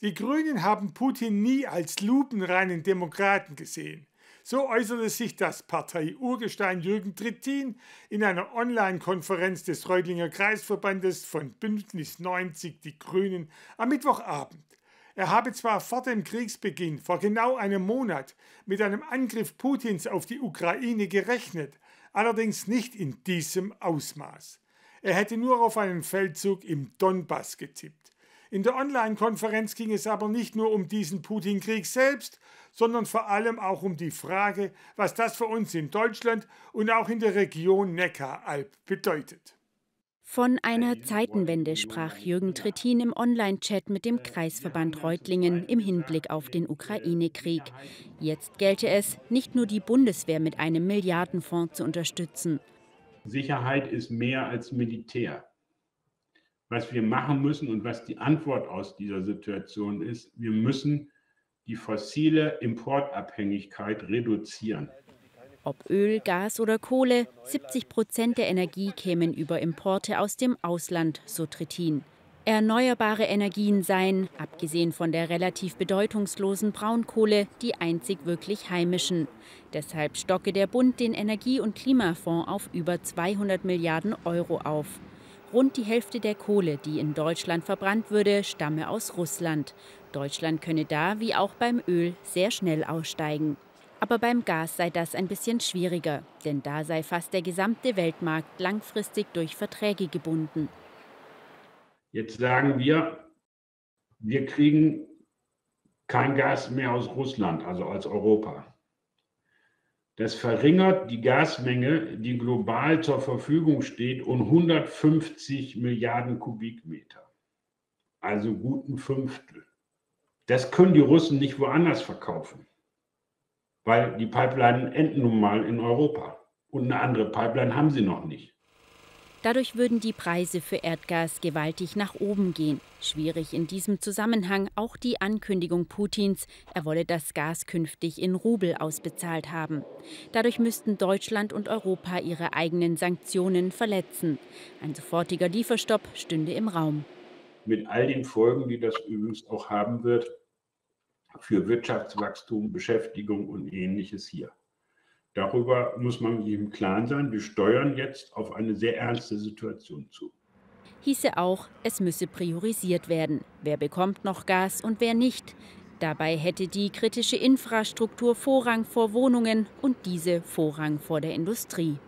Die Grünen haben Putin nie als lupenreinen Demokraten gesehen. So äußerte sich das Partei-Urgestein Jürgen Trittin in einer Online-Konferenz des Reutlinger Kreisverbandes von Bündnis 90 Die Grünen am Mittwochabend. Er habe zwar vor dem Kriegsbeginn, vor genau einem Monat, mit einem Angriff Putins auf die Ukraine gerechnet, allerdings nicht in diesem Ausmaß. Er hätte nur auf einen Feldzug im Donbass getippt. In der Online-Konferenz ging es aber nicht nur um diesen Putin-Krieg selbst, sondern vor allem auch um die Frage, was das für uns in Deutschland und auch in der Region Neckaralb bedeutet. Von einer Zeitenwende sprach Jürgen Trittin im Online-Chat mit dem Kreisverband Reutlingen im Hinblick auf den Ukraine-Krieg. Jetzt gelte es, nicht nur die Bundeswehr mit einem Milliardenfonds zu unterstützen. Sicherheit ist mehr als Militär was wir machen müssen und was die Antwort aus dieser Situation ist, wir müssen die fossile Importabhängigkeit reduzieren. Ob Öl, Gas oder Kohle, 70 Prozent der Energie kämen über Importe aus dem Ausland, so Trittin. Erneuerbare Energien seien, abgesehen von der relativ bedeutungslosen Braunkohle, die einzig wirklich heimischen. Deshalb stocke der Bund den Energie- und Klimafonds auf über 200 Milliarden Euro auf. Rund die Hälfte der Kohle, die in Deutschland verbrannt würde, stamme aus Russland. Deutschland könne da, wie auch beim Öl, sehr schnell aussteigen. Aber beim Gas sei das ein bisschen schwieriger, denn da sei fast der gesamte Weltmarkt langfristig durch Verträge gebunden. Jetzt sagen wir, wir kriegen kein Gas mehr aus Russland, also aus Europa. Das verringert die Gasmenge, die global zur Verfügung steht, um 150 Milliarden Kubikmeter. Also guten Fünftel. Das können die Russen nicht woanders verkaufen, weil die Pipeline enden nun mal in Europa. Und eine andere Pipeline haben sie noch nicht. Dadurch würden die Preise für Erdgas gewaltig nach oben gehen. Schwierig in diesem Zusammenhang auch die Ankündigung Putins, er wolle das Gas künftig in Rubel ausbezahlt haben. Dadurch müssten Deutschland und Europa ihre eigenen Sanktionen verletzen. Ein sofortiger Lieferstopp stünde im Raum. Mit all den Folgen, die das übrigens auch haben wird für Wirtschaftswachstum, Beschäftigung und ähnliches hier. Darüber muss man im Klaren sein. Wir steuern jetzt auf eine sehr ernste Situation zu. Hieße auch, es müsse priorisiert werden. Wer bekommt noch Gas und wer nicht? Dabei hätte die kritische Infrastruktur Vorrang vor Wohnungen und diese Vorrang vor der Industrie.